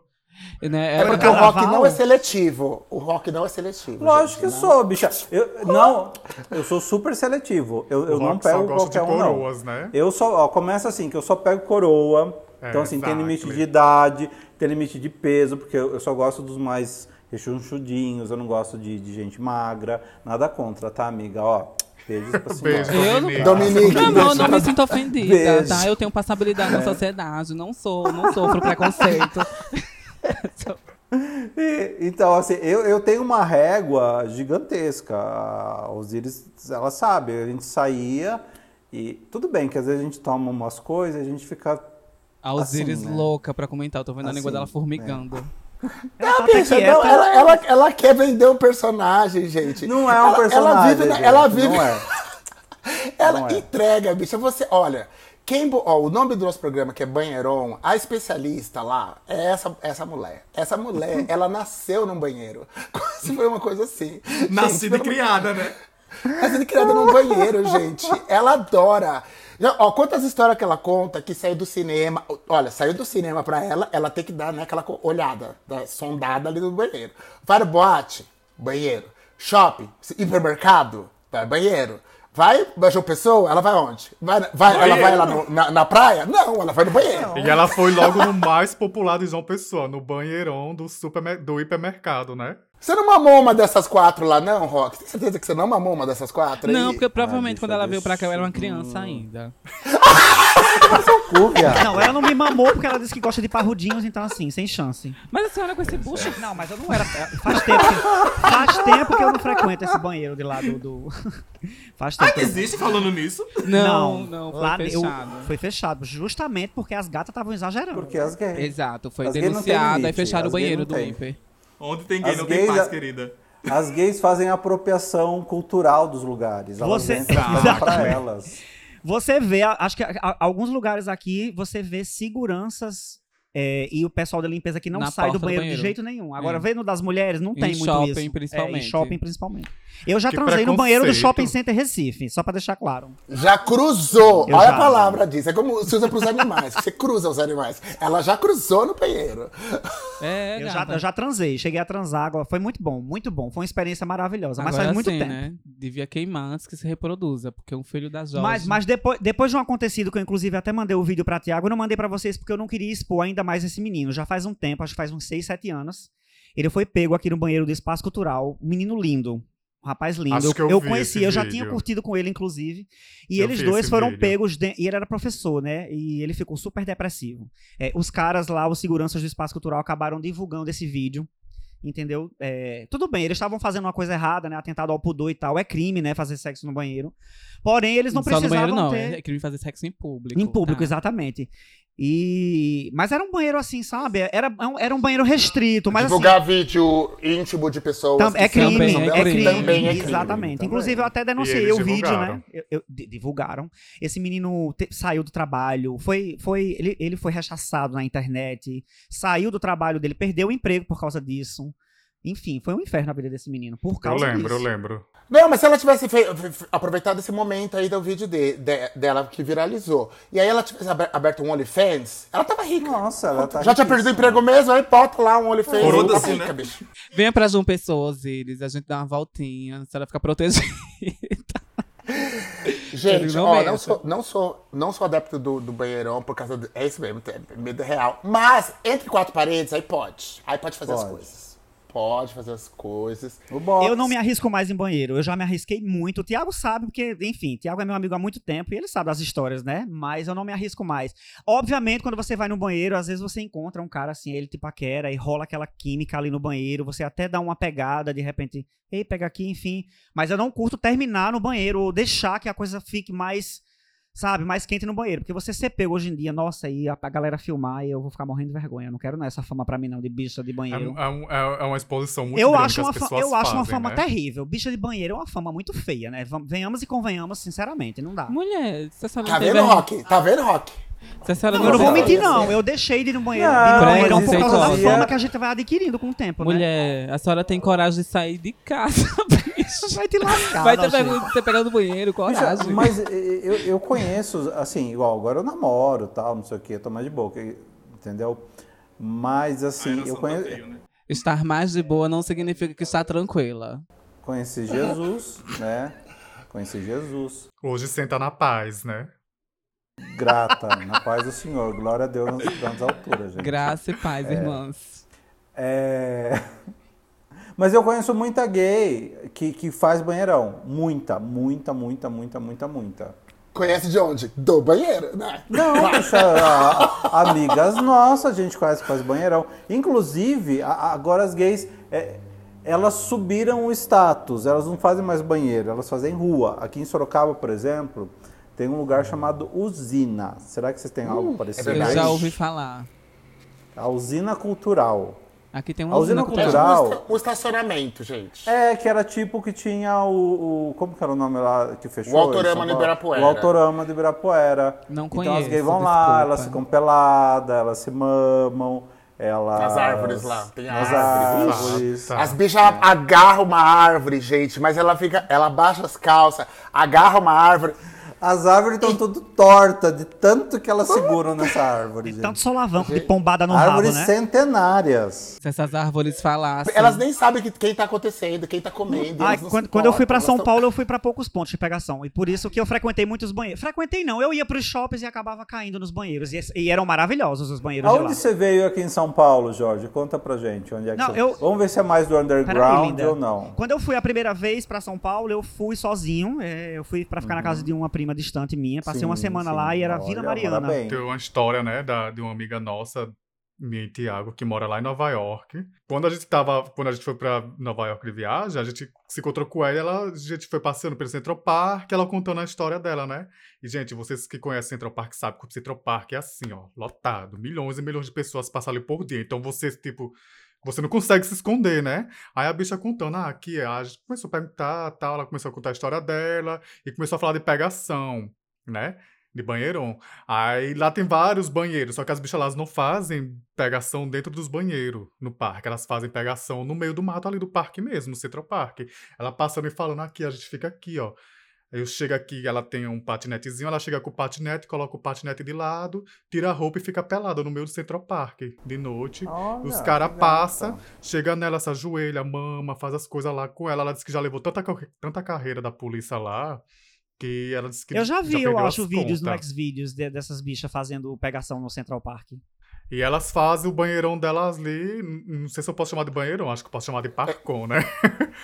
Né? É porque o carnaval? rock não é seletivo. O rock não é seletivo. Lógico que gente, sou, bicha. Eu, não, eu sou super seletivo. Eu, eu O não pego gosta de qualquer um, não. coroas, né? Eu só, ó, começa assim, que eu só pego coroa. É, então, assim, tem exactly. limite de idade, tem limite de peso, porque eu, eu só gosto dos mais rechonchudinhos, eu não gosto de, de gente magra. Nada contra, tá, amiga? Ó, beijos pra senhora. Beijo, Eu não- Dominique. Não, não, não me sinto ofendida, Beijo. tá? Eu tenho passabilidade na sociedade, não sou, não sofro preconceito. E, então, assim, eu, eu tenho uma régua gigantesca. A Osiris, ela sabe, a gente saía e tudo bem que às vezes a gente toma umas coisas e a gente fica. A Osiris Assim, né? louca pra comentar, eu tô vendo a língua Assim, dela formigando. Ela tá até Bicha, não, ela, ela, ela quer vender um personagem, gente. Não é um Ela- personagem. Ela vive, na- gente, ela vive, Não é. ela não é. entrega, bicha. Você, olha, quem, ó, o nome do nosso programa que é Banheiron, a especialista lá é essa, essa mulher. Essa mulher, ela nasceu num banheiro. Se foi uma coisa assim. Nascida e criada, né? Nascida e criada num banheiro, gente. Ela adora. Já, ó, quantas histórias que ela conta que saiu do cinema. Olha, saiu do cinema pra ela, ela tem que dar né, aquela olhada, da, sondada ali no banheiro. Vai no boate, banheiro. Shopping, hipermercado, vai banheiro. Vai, João Pessoa, ela vai onde? Vai, vai, ela vai lá no- na, na praia? Não, ela vai no banheiro. E ela foi logo no mais popular de João Pessoa, no banheirão do, supermer- do hipermercado, né? Você não mamou uma dessas quatro lá, não, Rock? Tem certeza que você não mamou uma dessas quatro? Não, aí? porque provavelmente quando ela veio pra cá eu era uma criança ainda. Não, ela não me mamou porque ela disse que gosta de parrudinhos, então assim, sem chance. Mas a senhora com esse bucho. Não, mas eu não era. Faz tempo que, faz tempo que eu não frequento esse banheiro de lá do. do- Faz tempo. que eu- Existe falando nisso? Não, não, foi lá eu- fechado. foi fechado, justamente porque as gatas estavam exagerando. Porque as gays. Exato, foi As não denunciada e fecharam as o banheiro não do têm. Onde tem gay As não tem gays paz, a- querida. As gays fazem apropriação cultural dos lugares. Elas Você- pra elas. Você vê, acho que a- a- alguns lugares aqui, você vê seguranças é, e o pessoal da limpeza que não Na sai do porta do banheiro, banheiro. de jeito nenhum. Agora, É. vendo das mulheres, não Em tem muito shopping, isso. É, principalmente. em shopping, principalmente. Eu já Que transei no banheiro do. Shopping Center Recife, só pra deixar claro. Já cruzou. Eu Olha já. a palavra disso. É como se usa pros animais. Você cruza os animais. Ela já cruzou no banheiro. É, Eu já, eu já transei, cheguei a transar, agora foi muito bom, muito bom. Foi uma experiência maravilhosa, mas Agora faz muito sim, tempo. né? Devia queimar antes que se reproduza, porque um filho da Jorge... Mas, mas depois, depois de um acontecido que eu, inclusive, até mandei o vídeo pra Tiago, eu não mandei pra vocês porque eu não queria expor ainda mais esse menino. Já faz um tempo, acho que faz uns 6, 7 anos. Ele foi pego aqui no banheiro do Espaço Cultural. Um menino lindo. Um rapaz lindo. Acho que eu eu conheci, eu já vídeo. tinha curtido com ele, inclusive. E Eu eles dois foram vídeo. pegos. de- E ele era professor, né? E ele ficou super depressivo. É, os caras lá, os seguranças do Espaço Cultural, acabaram divulgando esse vídeo. Entendeu? É, tudo bem, eles estavam fazendo uma coisa errada, né? Atentado ao pudor e tal. É crime, né? Fazer sexo no banheiro. Porém, eles não Só no precisavam banheiro não, ter. é crime fazer sexo em público. Em público, tá? exatamente. E... Mas era um banheiro assim, sabe? Era, era um banheiro restrito, mas assim... Divulgar vídeo íntimo de pessoas. Tam- é crime, bênção também é crime, Também é crime. exatamente. também. Inclusive, eu até denunciei o vídeo, divulgaram. né? Eu- eu- di- divulgaram. Esse menino te- saiu do trabalho, foi, foi, ele, ele foi rechaçado na internet, saiu do trabalho dele, perdeu o emprego por causa disso. Enfim, foi um inferno a vida desse menino, por Eu causa lembro, disso. eu lembro. Não, mas se ela tivesse aproveitado esse momento aí do vídeo de- de- dela que viralizou, e aí ela tivesse aber- aberto um OnlyFans, ela tava rica. Nossa, ela tá Já tinha perdido o emprego mesmo, aí bota lá um OnlyFans. Foda-se, tá rica, né? bicho. Venha pra João Pessoa, Osiris, a gente dá uma voltinha, se ela ficar protegida. Gente, não ó, não sou, não, sou, não sou adepto do, do banheirão por causa do. É isso mesmo, tem medo real. Mas, entre quatro paredes, aí pode. Aí pode fazer as Pode. coisas. Pode fazer as coisas. O box. Eu não me arrisco mais em banheiro. Eu já me arrisquei muito. O Thiago sabe, porque, enfim, Thiago é meu amigo há muito tempo e ele sabe das histórias, né? Mas eu não me arrisco mais. Obviamente, quando você vai no banheiro, às vezes você encontra um cara assim, ele te paquera e rola aquela química ali no banheiro. Você até dá uma pegada, de repente, ei, pega aqui, enfim. Mas eu não curto terminar no banheiro ou deixar que a coisa fique mais. Sabe, mais quente no banheiro. Porque você ser pego hoje em dia, nossa, e a, a galera filmar e eu vou ficar morrendo de vergonha. Eu não quero não, essa fama pra mim não, de bicha de É, banheiro. é um- é- é uma exposição muito eu grande acho, que uma as fa- pessoas eu acho uma fazem, fama né? terrível. Bicha de banheiro é uma fama muito feia, né? Venhamos e convenhamos, sinceramente, não dá. Mulher, a senhora Tá vendo, Rock? Tá vendo, Rock? Se a senhora Eu não vou mentir, não. Eu deixei de ir no banheiro, Não, de ir no banheirão por causa da fama que a gente vai adquirindo com o tempo, né? Mulher, a senhora tem coragem de sair de casa, bicho. Vai te lascar. Vai ter de ter pegado no banheiro, coragem. mas eh, eu, eu conheço, assim, igual, agora eu namoro tal, não sei o que, eu tô mais de boca, entendeu? Mas, assim, eu conheço, Estar mais de boa não significa que está tranquila. conheci Jesus, né? Conheci Jesus. Hoje senta na paz, né? Grata, na paz do Senhor. Glória a Deus nas grandes alturas, gente. Graça e paz, irmãs. É... Mas eu conheço muita gay que, que faz banheirão. Muita, muita, muita, muita, muita, muita. Conhece de onde? Do banheiro, né? Não, bicha, a- amigas nossas, a gente conhece que faz banheirão. Inclusive, a- agora as gays, é, elas subiram o status, elas não fazem mais banheiro, elas fazem rua. Aqui em Sorocaba, por exemplo, tem um lugar chamado Usina. Será que vocês têm algo parecido? Eu verdade. já ouvi falar. A Usina Cultural. Aqui tem A uma usina usina É cultural. cultural. um, esta- um estacionamento, gente. É, que era tipo que tinha o, o- Como que era o nome lá que fechou? O Autorama de? Ibirapuera. O Autorama de Ibirapuera. Não Então as conheço, gays vão lá, desculpa. elas ficam peladas, elas se mamam, elas... Nas árvores lá, tem Nas árvores. árvores. As bichas agarram uma árvore, gente, mas ela fica. Ela baixa as calças, agarra uma árvore. As árvores estão tudo tortas, de tanto que elas seguram nessa árvore, gente. Tanto solavanco de pombada no Árvores rabo, né? centenárias. Se essas árvores falassem. Elas nem sabem que, quem tá acontecendo, quem tá comendo. Ai, quando, quando eu fui elas São tão- Paulo, eu fui pra poucos pontos de pegação. E por isso que eu frequentei muitos banheiros. Frequentei não, eu ia pros shoppings e acabava caindo nos banheiros. E, e eram maravilhosos os banheiros de lá. Aonde você veio aqui em São Paulo, Jorge? Conta pra gente. Onde é que Não, você... eu- Vamos ver se é mais do underground linda. ou não. Quando eu fui a primeira vez pra São Paulo, eu fui sozinho. é, eu fui pra ficar na casa de uma prima distante minha. Passei uma Sim, semana sim. lá e era Olha, Vila Mariana. Tem uma história, né, da, de uma amiga nossa, minha e Tiago, que mora lá em Nova York. Quando a gente tava, quando a gente foi pra Nova York de viagem, a gente se encontrou com ela, ela a gente foi passeando pelo Central Park, ela contando a história dela, né? E, gente, vocês que conhecem Central Park sabem que o Central Park é assim, ó, lotado. Milhões e milhões de pessoas passam ali por dia. Então, você, tipo, você não consegue se esconder, né? Aí a bicha contando, ah, aqui é. A gente começou a perguntar, tal, ela começou a contar a história dela e começou a falar de pegação, né? De banheirão. Aí lá tem vários banheiros, só que as bichas lá não fazem pegação dentro dos banheiros no parque. Elas fazem pegação no meio do mato ali do parque mesmo, no Central Park. Ela passando e falando aqui, a gente fica aqui, ó. Aí eu chego aqui, ela tem um patinetezinho, ela chega com o patinete, coloca o patinete de lado, tira a roupa e fica pelada no meio do Central Park, de noite. Olha, Os caras passam, chega nela, se ajoelha, mama, faz as coisas lá com ela. Ela disse que já levou tanta, tanta carreira da polícia lá, que ela disse que Eu já vi, eu perdeu acho, vídeos no. Xvideos de- dessas bichas fazendo pegação no Central Park. E elas fazem o banheirão delas ali. Não sei se eu posso chamar de banheirão, acho que eu posso chamar de parcom, né?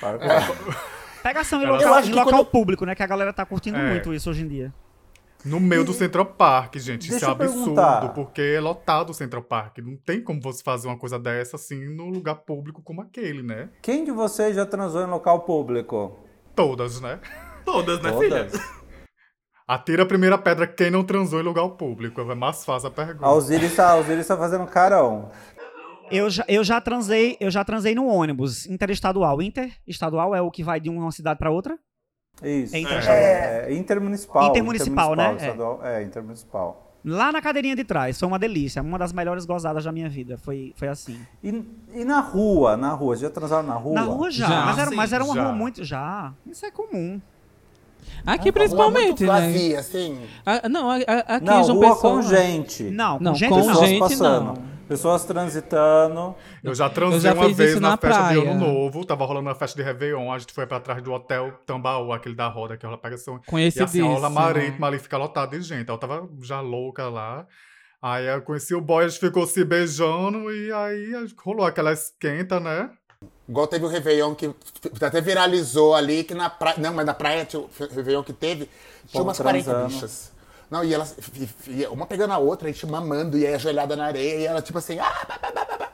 Parque. Pegação em Ela- local, acho em que local quando- público, né? Que a galera tá curtindo É. muito isso hoje em dia. No meio do Central Park, gente. Isso Deixa é eu absurdo, perguntar. porque é lotado o Central Park. Não tem como você fazer uma coisa dessa assim num lugar público como aquele, né? Quem de vocês já transou em local público? Todas, né? Todas, né, filha? Todas? Atira a primeira pedra quem não transou em lugar público. É mais fácil a pergunta. A Osiris tá, a Osiris tá fazendo carão. Eu já, eu já transei, eu já transei no ônibus interestadual. Interestadual é o que vai de uma cidade pra outra? Isso. É É, interestadual. é intermunicipal. Intermunicipal, né? estadual- É, intermunicipal. Lá na cadeirinha de trás. Foi uma delícia. Uma das melhores gozadas da minha vida. Foi, foi assim. E, e na rua, na rua, já transaram na rua? Na rua já, Já, mas, era, sim, mas era uma já. rua muito. Já. Isso é comum. Aqui Rua principalmente, muito né? vazia, assim. Ah, não, a- a- aqui Não, João rua Pessoa. com gente. Não, com Não, gente com não. Gente, passando. não. Pessoas transitando. Eu já transei já uma vez na, na festa de praia. Ano Novo. Tava rolando uma festa de Réveillon. A gente foi pra trás do hotel Tambaú, aquele da roda que rola pegação. E assim, a aula marítima ali fica lotada de gente. Ela tava já louca lá. Aí eu conheci o boy, a gente ficou se beijando e aí rolou aquela esquenta, né? Igual teve o Réveillon que até viralizou ali, que na praia. Não, mas na praia tinha o Réveillon que teve, tinha umas 40 transando. bichas. Não, e elas, uma pegando a outra, a gente mamando, e aí ajoelhada na areia, e ela tipo assim, ah, bah, bah, bah.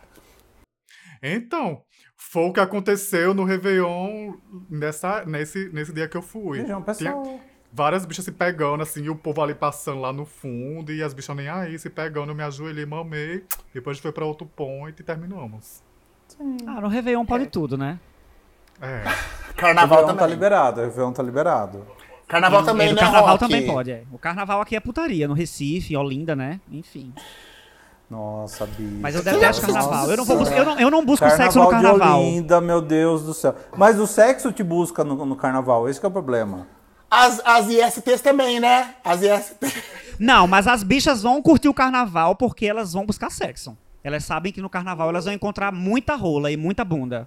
Então, foi o que aconteceu no Réveillon nessa, nesse, nesse dia que eu fui. Vejam, Tinha- pessoal. Várias bichas se pegando, assim, e o povo ali passando lá no fundo, e as bichas nem aí, se pegando, eu me ajoelhei, mamei. Depois a gente foi pra outro point e terminamos. Ah, no Réveillon pode tudo, né? É. Carnaval Réveillon tá também. liberado, Réveillon tá liberado. Carnaval também, E no né, carnaval Rock? também pode, é. O carnaval aqui é putaria, no Recife, Olinda, né? Enfim. Nossa, bicho. Mas eu detesto Nossa. carnaval. Eu não, vou eu não, eu não busco Carnaval sexo no carnaval. de Olinda, meu Deus do céu. Mas o sexo te busca no, no carnaval, esse que é o problema. As, as ISTs também, né? As ISTs. Não, mas as bichas vão curtir o carnaval porque elas vão buscar sexo. Elas sabem que no carnaval elas vão encontrar muita rola e muita bunda.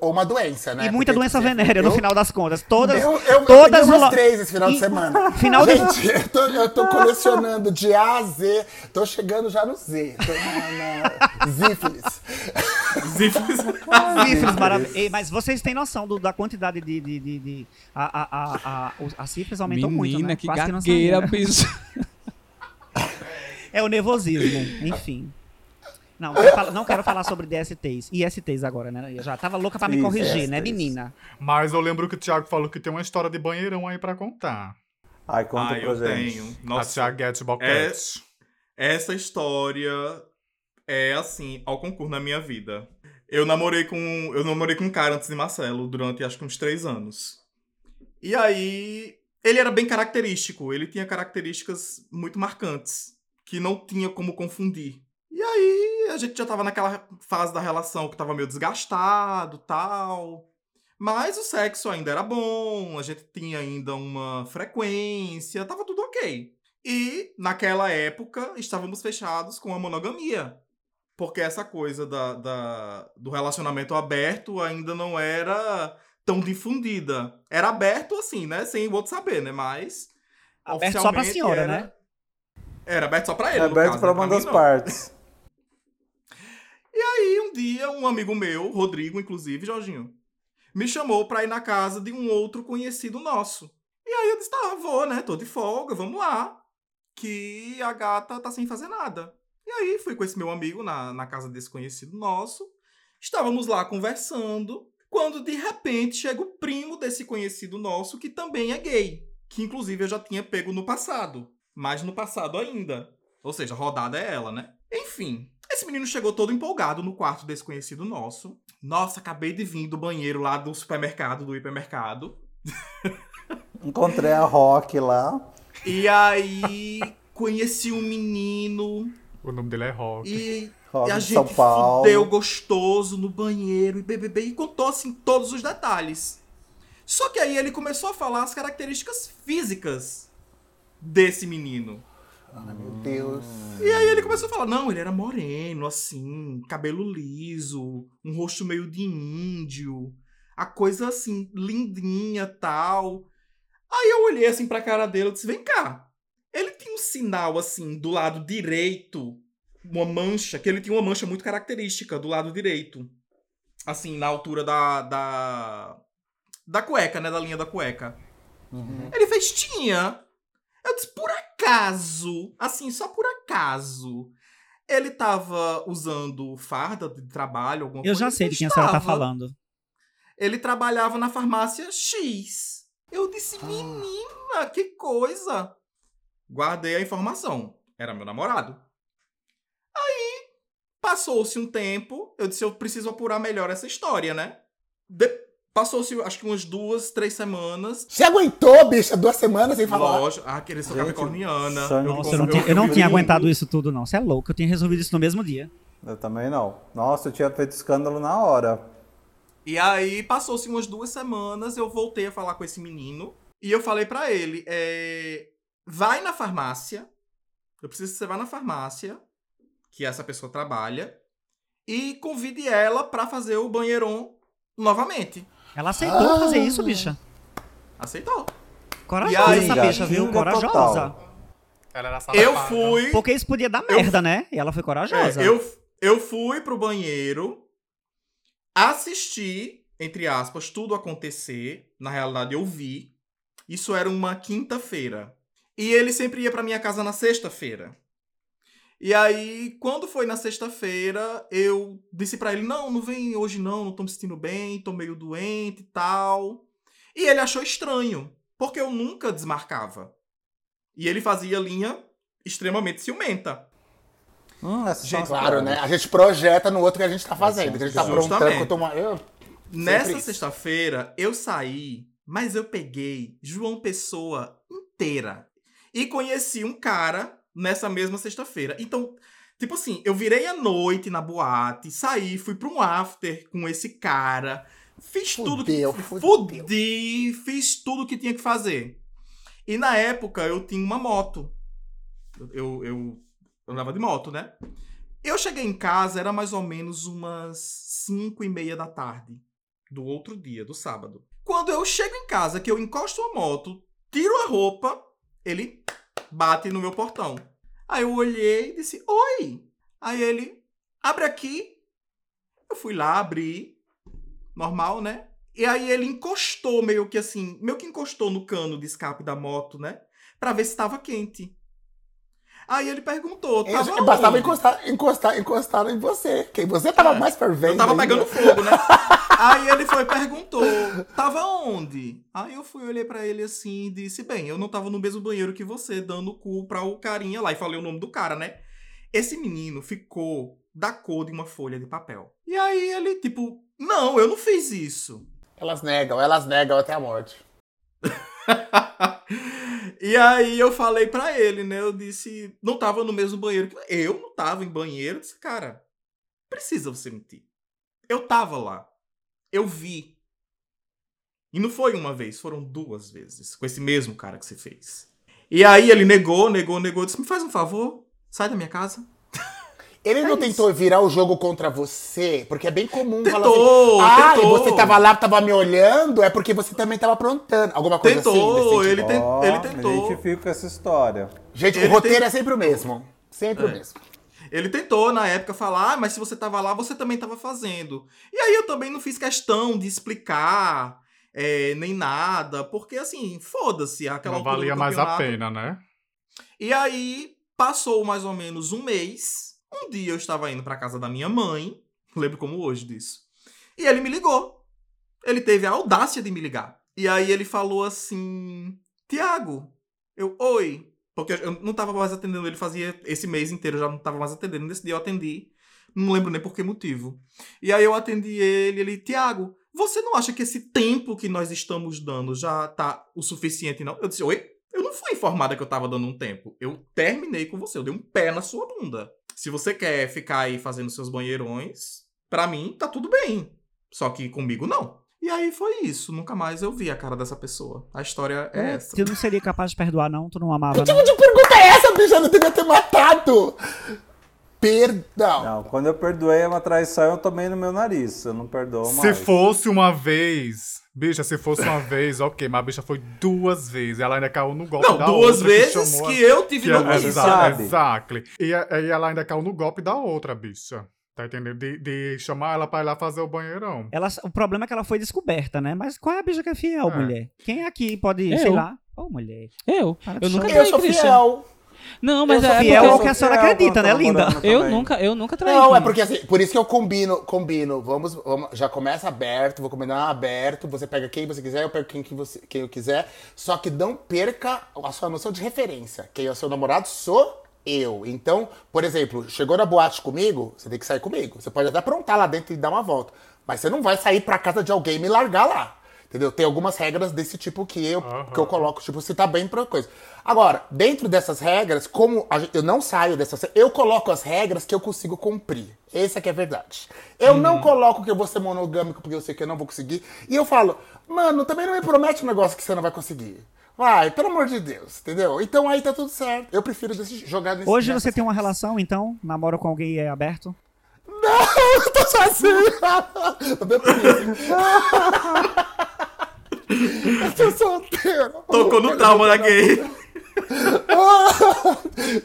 Ou uma doença, né? e muita Porque doença você- venérea no eu- final das contas. Todas. Eu, eu, eu todas peguei umas três esse final de E- semana. Final de- Gente, eu tô, eu tô colecionando de A a Z. Tô chegando já no Z. Tô na, na. Sífilis maravilhoso. Ei, Mas vocês têm noção do- da quantidade de. de, de, de- a, a, a, a, sífilis aumentou Menina, muito, né? que Quase que não gagueira, bicho. É o nervosismo, enfim. Não, quero falar- não quero falar sobre DSTs. ISTs agora, né? Eu já tava louca pra me corrigir, né, menina? Mas eu lembro que o Thiago falou que tem uma história de banheirão aí pra contar. Ai, conta Ah, pra eu gente. tenho. a Nossa, Thiaguete Boquete. essa história é assim, ao concurso na minha vida. Eu namorei com eu namorei com um cara antes de Marcelo durante acho que uns três anos. E aí ele era bem característico, ele tinha características muito marcantes que não tinha como confundir. E aí a gente já tava naquela fase da relação que tava meio desgastado, tal. Mas o sexo ainda era bom, a gente tinha ainda uma frequência, tava tudo ok. E, naquela época, estávamos fechados com a monogamia. Porque essa coisa da, da- do relacionamento aberto ainda não era tão difundida. Era aberto assim, né? Sem o outro saber, né? Mas. Aberto só pra senhora, era- né? Era aberto só pra ele. É no aberto caso, pra né? uma das partes. E um dia, um amigo meu, Rodrigo, inclusive, Jorginho, me chamou pra ir na casa de um outro conhecido nosso. E aí eu disse, tá, vou, né? Tô de folga, vamos lá. Que a gata tá sem fazer nada. E aí fui com esse meu amigo na, na casa desse conhecido nosso. Estávamos lá conversando. Quando de repente chega o primo desse conhecido nosso, que também é gay. Que inclusive eu já tinha pego no passado. Mas no passado ainda. Ou seja, rodada é ela, né? Enfim, menino chegou todo empolgado no quarto desse conhecido nosso. Nossa, acabei de vir do banheiro lá do supermercado, do hipermercado. Encontrei a Rock lá. E aí conheci um menino O nome dele é Rock. e, Rock e a de gente São Paulo. fudeu gostoso no banheiro e BBB e contou assim todos os detalhes. Só que aí ele começou a falar as características físicas desse menino. Meu Deus. E aí ele começou a falar, não, ele era moreno, assim, cabelo liso, um rosto meio de índio, a coisa assim, lindinha, tal. Aí eu olhei assim pra cara dele e disse, vem cá. Ele tinha um sinal, assim, do lado direito, uma mancha, que ele tinha uma mancha muito característica do lado direito. Assim, na altura da, da, da cueca, né, da linha da cueca. Ele fez, tinha. Eu disse, por acaso, assim, só por acaso, ele tava usando farda de trabalho, alguma Eu coisa? já sei de quem a Estava. senhora tá falando. Ele trabalhava na farmácia X. Eu disse, Ah. menina, que coisa. Guardei a informação. Era meu namorado. Aí, passou-se um tempo, eu disse, eu preciso apurar melhor essa história, né? De- Passou-se, acho que umas duas, três semanas. Você aguentou, bicha, duas semanas sem falar? Lógico. Ah, querer sou Gente, capricorniana. Eu Nossa, como- eu não, tinha, eu não tinha aguentado isso tudo, não. Você é louco, eu tinha resolvido isso no mesmo dia. Eu também não. Nossa, eu tinha feito escândalo na hora. E aí, passou-se umas duas semanas, eu voltei a falar com esse menino. E eu falei pra ele, é, vai na farmácia. Eu preciso que você vá na farmácia, que essa pessoa trabalha. E convide ela pra fazer o banheiron novamente. Ela aceitou fazer isso, bicha. Aceitou. Corajosa aí, essa bicha, viu? Corajosa. total. Ela era safada. Eu fui... Porque isso podia dar Eu- merda, né? E ela foi corajosa. É, eu, eu fui pro banheiro, assisti, entre aspas, tudo acontecer. Na realidade, eu vi. Isso era uma quinta-feira. E ele sempre ia pra minha casa na sexta-feira. E aí, quando foi na sexta-feira, eu disse pra ele: Não, não vem hoje não, não tô me sentindo bem, tô meio doente e tal. E ele achou estranho. porque eu nunca desmarcava. E ele fazia linha extremamente ciumenta. Hum, essas Gente, Claro, né? A gente projeta no outro que a gente tá fazendo. Que a gente tá aprontando com tomar. Eu... Nessa sexta-feira, eu saí, mas eu peguei João Pessoa inteira. E conheci um cara nessa mesma sexta-feira. Então, tipo assim, eu virei a noite na boate, saí, fui pra um after com esse cara, fiz tudo que. Fudeu, fudeu. Fudi, fiz tudo que tinha que fazer. E na época eu tinha uma moto. Eu, eu, eu andava de moto, né? Eu cheguei em casa, era mais ou menos umas 5 e meia da tarde do outro dia, do sábado. Quando eu chego em casa, que eu encosto a moto, tiro a roupa, ele bate no meu portão. Aí eu olhei e disse, oi! Aí ele, abre aqui. Eu fui lá, abri, normal, né? E aí ele encostou meio que assim, meio que encostou no cano de escape da moto, né? Pra ver se estava quente. Aí ele perguntou, tava Eu- Bastava encostar, encostar, encostar em você. Que você tava É, mais fervendo. Eu tava ainda. pegando fogo, né? Aí ele foi e perguntou, tava onde? Aí eu fui, olhei pra ele assim e disse, bem, eu não tava no mesmo banheiro que você, dando o cu pra o carinha lá. E falei o nome do cara, né? Esse menino ficou da cor de uma folha de papel. E aí ele, tipo, não, eu não fiz isso. Elas negam, elas negam até a morte. e aí eu falei pra ele, né? Eu disse, não tava no mesmo banheiro que eu não tava em banheiro. Eu disse, cara, precisa você mentir. Eu tava lá. Eu vi. E não foi uma vez, foram duas vezes. Com esse mesmo cara que você fez. E aí ele negou, negou, negou. Disse, me faz um favor, sai da minha casa. Ele não É tentou virar o jogo contra você? Porque é bem comum falar Tentou, assim. Ah, tentou. e você tava lá, tava me olhando, é porque você também tava aprontando. Alguma coisa assim? Tentou, nesse sentido? ele, ten- ele tentou. identifico com essa história. Gente, ele o roteiro tem- é sempre o mesmo. Sempre o É. mesmo. Ele tentou, na época, falar, ah, mas se você tava lá, você também tava fazendo. E aí eu também não fiz questão de explicar é, nem nada, porque assim, foda-se aquela Não valia mais a pena, né? E aí passou mais ou menos um mês. Um dia eu estava indo pra casa da minha mãe, lembro como hoje disso. E ele me ligou. Ele teve a audácia de me ligar. E aí ele falou assim: Tiago, eu, oi. Porque eu não tava mais atendendo ele, fazia esse mês inteiro, eu já não tava mais atendendo. Nesse dia eu atendi. Não lembro nem por que motivo. E aí eu atendi ele, ele, Tiago, você não acha que esse tempo que nós estamos dando já tá o suficiente, não? Eu disse, oi? Eu não fui informada que eu tava dando um tempo. Eu terminei com você, eu dei um pé na sua bunda. Se você quer ficar aí fazendo seus banheirões, pra mim tá tudo bem. Só que comigo não. E aí foi isso. Nunca mais eu vi a cara dessa pessoa. A história é essa. Tu não seria capaz de perdoar, não? Tu não amava, Que tipo de pergunta é essa, bicha? Eu não devia ter matado. Perdão. Não, quando eu perdoei uma traição, eu tomei no meu nariz. Eu não perdoo Se mais. fosse uma vez. Bicha, se fosse uma vez, ok, mas a bicha foi duas vezes. Ela ainda caiu no golpe Não, da duas outra. vezes chamou que, a- eu tive que é- notícia. exa- sabe? Exactly. E, e ela ainda caiu no golpe da outra, bicha. Tá entendendo? De, de chamar ela pra ir lá fazer o banheirão. Ela, o problema é que ela foi descoberta, né? Mas qual é a bicha que é fiel, É. mulher? Quem aqui pode, Eu. sei lá? Ô, mulher. Eu? Eu nunca. Eu sou fiel. Não, mas Eu sou é fiel porque ao que a senhora acredita, né, linda? eu nunca, eu nunca traí. Não, é porque assim, por isso que eu combino, combino. Vamos, vamos- já começa aberto, vou combinar aberto. Você pega quem você quiser, eu pego quem, que você, quem eu quiser. Só que não perca a sua noção de referência. Quem é o seu namorado sou eu. Então, por exemplo, chegou na boate comigo, você tem que sair comigo. Você pode até aprontar lá dentro e dar uma volta. Mas você não vai sair pra casa de alguém e me largar lá. Entendeu? Tem algumas regras desse tipo que eu, que eu coloco, tipo, se tá bem pra coisa. Agora, dentro dessas regras, como gente- eu não saio dessas eu coloco as regras que eu consigo cumprir. Essa que é a verdade. Eu não coloco que eu vou ser monogâmico porque eu sei que eu não vou conseguir. E eu falo, mano, também não me promete um negócio que você não vai conseguir. Vai, pelo amor de Deus, entendeu? Então aí tá tudo certo. Eu prefiro desse- jogar nesse Hoje você tem uma relação, então? Namora com alguém e é aberto? Não, eu tô sozinho. Tô isso. Eu tô solteiro. Tocou no trauma da gay.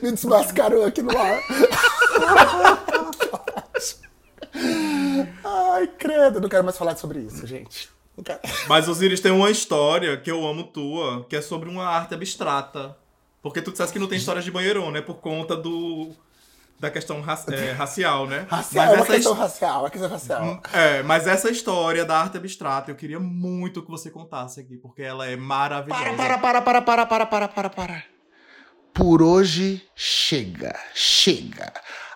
Me desmascarou aqui no ar. Ai, credo, não quero mais falar sobre isso, gente. Mas, Osiris, tem uma história que eu amo tua, que é sobre uma arte abstrata. Porque tu disseste que não tem histórias de banheirão, né? Por conta do. Da questão ra- é, racial, né? Racial, mas é uma essa questão racial, é questão racial. É, mas essa história da arte abstrata eu queria muito que você contasse aqui, porque ela é maravilhosa. Para, para, para, para, para, para, para, para. Por hoje chega, chega.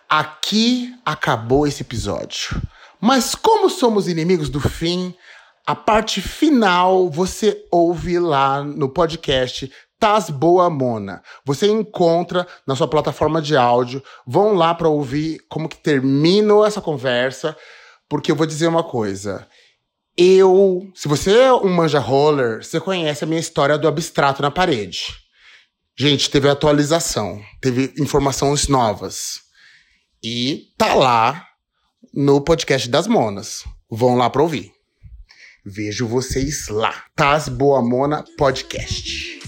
Aqui acabou esse episódio. Mas como somos inimigos do fim, a parte final você ouve lá no podcast Tás Boa Mona. Você encontra na sua plataforma de áudio. Vão lá para ouvir como que terminou essa conversa, porque eu vou dizer uma coisa. Eu, se você é um manja roller, você conhece a minha história do abstrato na parede. Gente, teve atualização, teve informações novas. E tá lá no podcast das Monas. Vão lá pra ouvir. Vejo vocês lá. Tás Boa Mona Podcast.